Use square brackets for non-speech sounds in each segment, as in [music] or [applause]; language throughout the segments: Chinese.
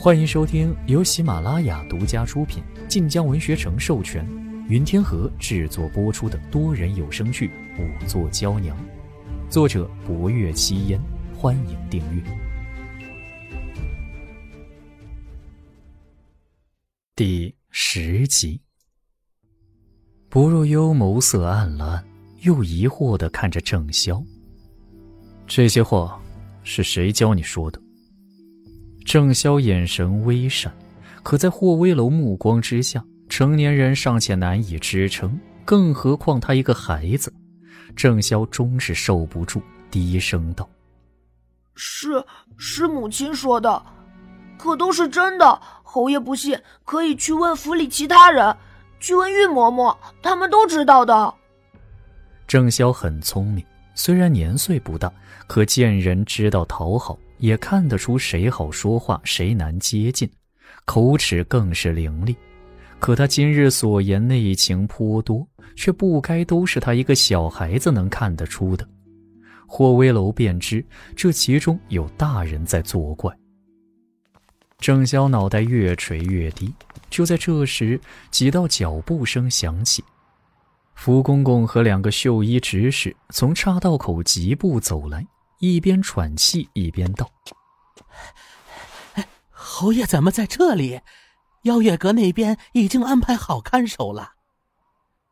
欢迎收听由喜马拉雅独家出品、晋江文学城授权、云天河制作播出的多人有声剧《五座娇娘》，作者：博月七烟。欢迎订阅。第十集，薄若幽眸色暗了，又疑惑的看着郑潇。这些话是谁教你说的？郑潇眼神微闪，可在霍威楼目光之下，成年人尚且难以支撑，更何况他一个孩子。郑潇终是受不住，低声道：“是，是母亲说的，可都是真的。侯爷不信，可以去问府里其他人，去问玉嬷嬷，他们都知道的。”郑潇很聪明，虽然年岁不大，可见人知道讨好。也看得出谁好说话，谁难接近，口齿更是伶俐。可他今日所言内情颇多，却不该都是他一个小孩子能看得出的。霍威楼便知这其中有大人在作怪。郑潇脑袋越垂越低，就在这时，几道脚步声响起，福公公和两个绣衣执事从岔道口疾步走来。一边喘气一边道：“侯爷怎么在这里？邀月阁那边已经安排好看守了。”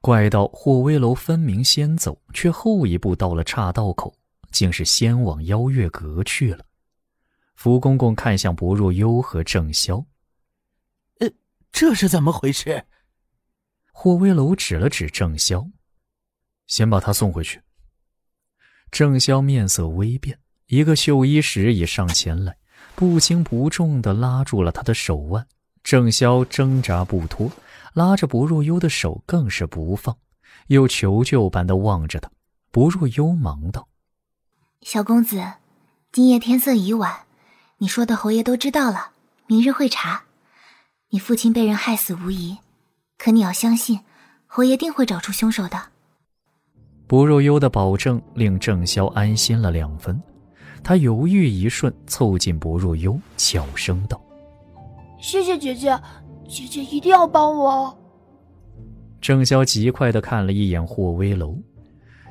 怪道：“霍威楼分明先走，却后一步到了岔道口，竟是先往邀月阁去了。”福公公看向薄若幽和郑潇：“呃，这是怎么回事？”霍威楼指了指郑潇：“先把他送回去。”郑潇面色微变，一个绣衣使已上前来，不轻不重地拉住了他的手腕。郑潇挣扎不脱，拉着薄若幽的手更是不放，又求救般的望着他。薄若幽忙道：“小公子，今夜天色已晚，你说的侯爷都知道了，明日会查。你父亲被人害死无疑，可你要相信，侯爷定会找出凶手的。”薄若幽的保证令郑潇安心了两分，他犹豫一瞬，凑近薄若幽，悄声道：“谢谢姐姐，姐姐一定要帮我。”郑潇极快的看了一眼霍威楼，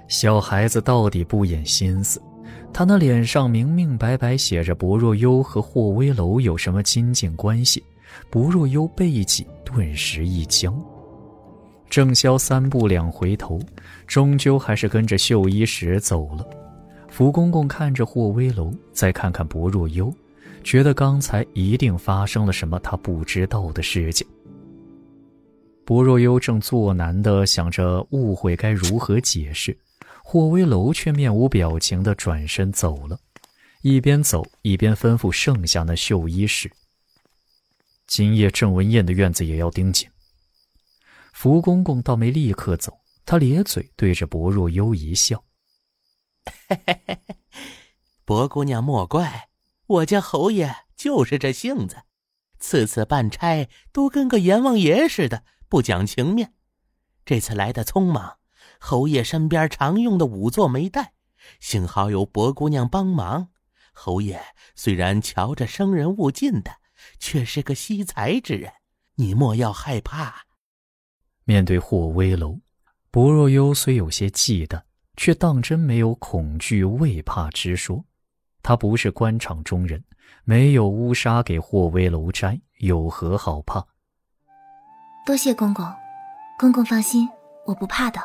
小孩子到底不掩心思，他那脸上明明白白写着薄若幽和霍威楼有什么亲近关系，薄若幽背脊顿时一僵。郑潇三步两回头，终究还是跟着绣衣使走了。福公公看着霍威楼，再看看薄若幽，觉得刚才一定发生了什么他不知道的事情。薄若幽正作难的想着误会该如何解释，霍威楼却面无表情的转身走了，一边走一边吩咐剩下那绣衣使：“今夜郑文燕的院子也要盯紧。”福公公倒没立刻走，他咧嘴对着薄若幽一笑：“ [laughs] 薄姑娘莫怪，我家侯爷就是这性子，次次办差都跟个阎王爷似的，不讲情面。这次来的匆忙，侯爷身边常用的仵作没带，幸好有薄姑娘帮忙。侯爷虽然瞧着生人勿近的，却是个惜才之人，你莫要害怕。”面对霍威楼，薄若幽虽有些忌惮，却当真没有恐惧畏怕之说。他不是官场中人，没有乌纱给霍威楼摘，有何好怕？多谢公公，公公放心，我不怕的。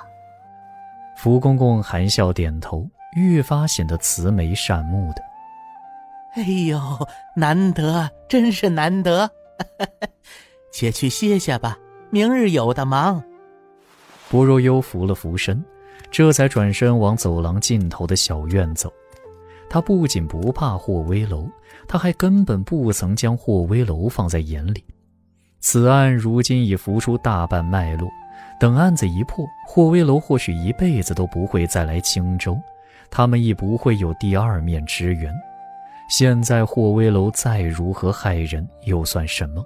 福公公含笑点头，越发显得慈眉善目的。哎呦，难得，真是难得，[laughs] 且去歇下吧。明日有的忙。薄若幽扶了扶身，这才转身往走廊尽头的小院走。他不仅不怕霍威楼，他还根本不曾将霍威楼放在眼里。此案如今已浮出大半脉络，等案子一破，霍威楼或许一辈子都不会再来青州，他们亦不会有第二面之缘。现在霍威楼再如何害人，又算什么？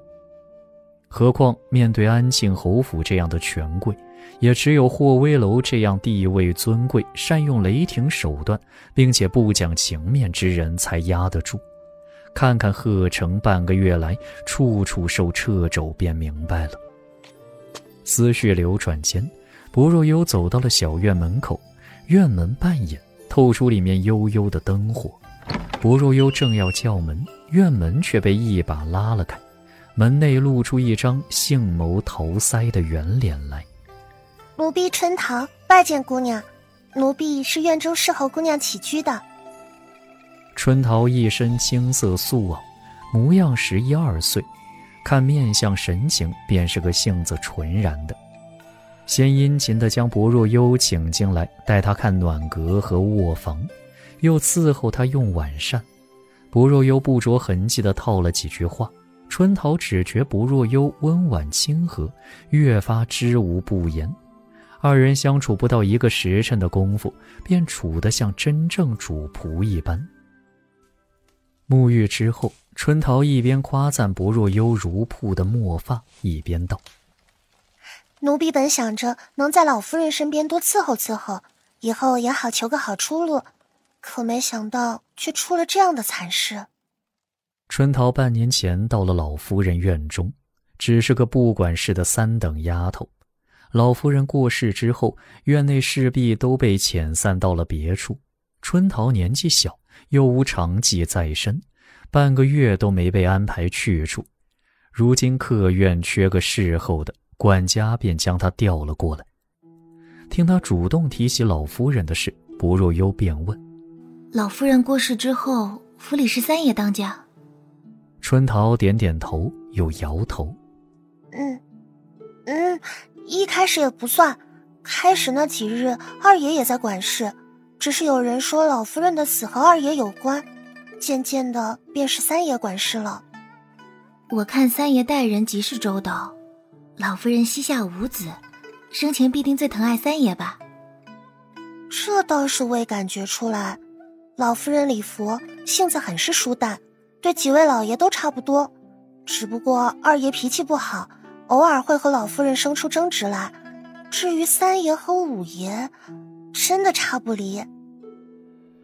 何况面对安庆侯府这样的权贵，也只有霍威楼这样地位尊贵、善用雷霆手段，并且不讲情面之人才压得住。看看贺城半个月来处处受掣肘，便明白了。思绪流转间，薄若幽走到了小院门口，院门半掩，透出里面幽幽的灯火。薄若幽正要叫门，院门却被一把拉了开，门内露出一张杏眸桃腮的圆脸来。奴婢春桃拜见姑娘，奴婢是院中侍候姑娘起居的。春桃一身青色素袄，模样十一二岁，看面相神情，便是个性子纯然的。先殷勤地将薄若幽请进来，带她看暖阁和卧房，又伺候她用晚膳。薄若幽不着痕迹地套了几句话，春桃只觉薄若幽温婉亲和，越发知无不言。二人相处不到一个时辰的功夫，便处得像真正主仆一般。沐浴之后，春桃一边夸赞薄若幽如瀑的墨发，一边道：“奴婢本想着能在老夫人身边多伺候伺候，以后也好求个好出路，可没想到却出了这样的惨事。”春桃半年前到了老夫人院中，只是个不管事的三等丫头。老夫人过世之后，院内侍婢都被遣散到了别处。春桃年纪小。又无长技在身，半个月都没被安排去处。如今客院缺个侍候的，管家便将她调了过来。听他主动提起老夫人的事，薄若幽便问：“老夫人过世之后，府里是三爷当家？”春桃点点头，又摇头：“嗯，嗯，一开始也不算。开始那几日，二爷也在管事。”只是有人说老夫人的死和二爷有关，渐渐的便是三爷管事了。我看三爷待人极是周到，老夫人膝下无子，生前必定最疼爱三爷吧？这倒是未感觉出来。老夫人礼佛，性子很是舒淡，对几位老爷都差不多。只不过二爷脾气不好，偶尔会和老夫人生出争执来。至于三爷和五爷，真的差不离。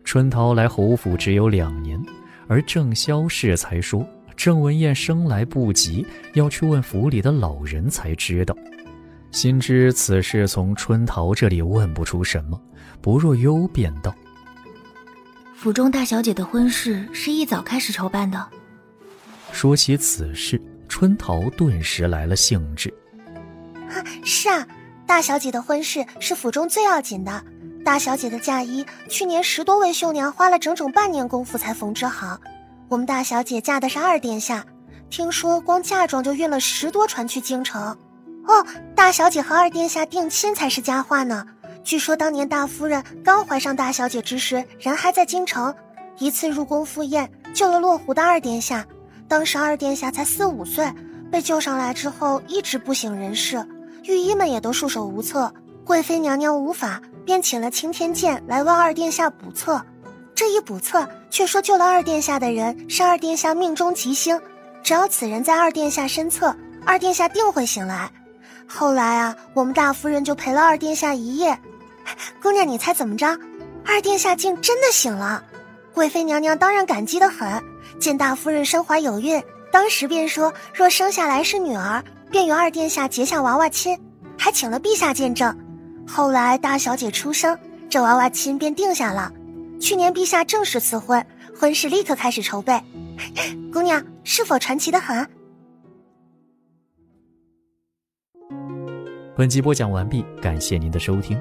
春桃来侯府只有两年，而郑萧氏才说郑文燕生来不吉，要去问府里的老人才知道。心知此事从春桃这里问不出什么，薄若幽便道：“府中大小姐的婚事是一早开始筹办的。”说起此事，春桃顿时来了兴致。是啊，大小姐的婚事是府中最要紧的。大小姐的嫁衣，去年十多位绣娘花了整整半年功夫才缝制好。我们大小姐嫁的是二殿下，听说光嫁妆就运了十多船去京城。哦，大小姐和二殿下定亲才是佳话呢。据说当年大夫人刚怀上大小姐之时，人还在京城，一次入宫赴宴，救了落湖的二殿下。当时二殿下才四五岁，被救上来之后一直不省人事，御医们也都束手无策。贵妃娘娘无法。便请了青天剑来为二殿下卜测，这一卜测却说救了二殿下的人是二殿下命中吉星，只要此人在二殿下身侧，二殿下定会醒来。后来啊，我们大夫人就陪了二殿下一夜。姑娘，你猜怎么着？二殿下竟真的醒了。贵妃娘娘当然感激的很，见大夫人身怀有孕，当时便说若生下来是女儿，便与二殿下结下娃娃亲，还请了陛下见证。后来大小姐出生，这娃娃亲便定下了。去年陛下正式赐婚，婚事立刻开始筹备。[laughs] 姑娘是否传奇的很？本集播讲完毕，感谢您的收听，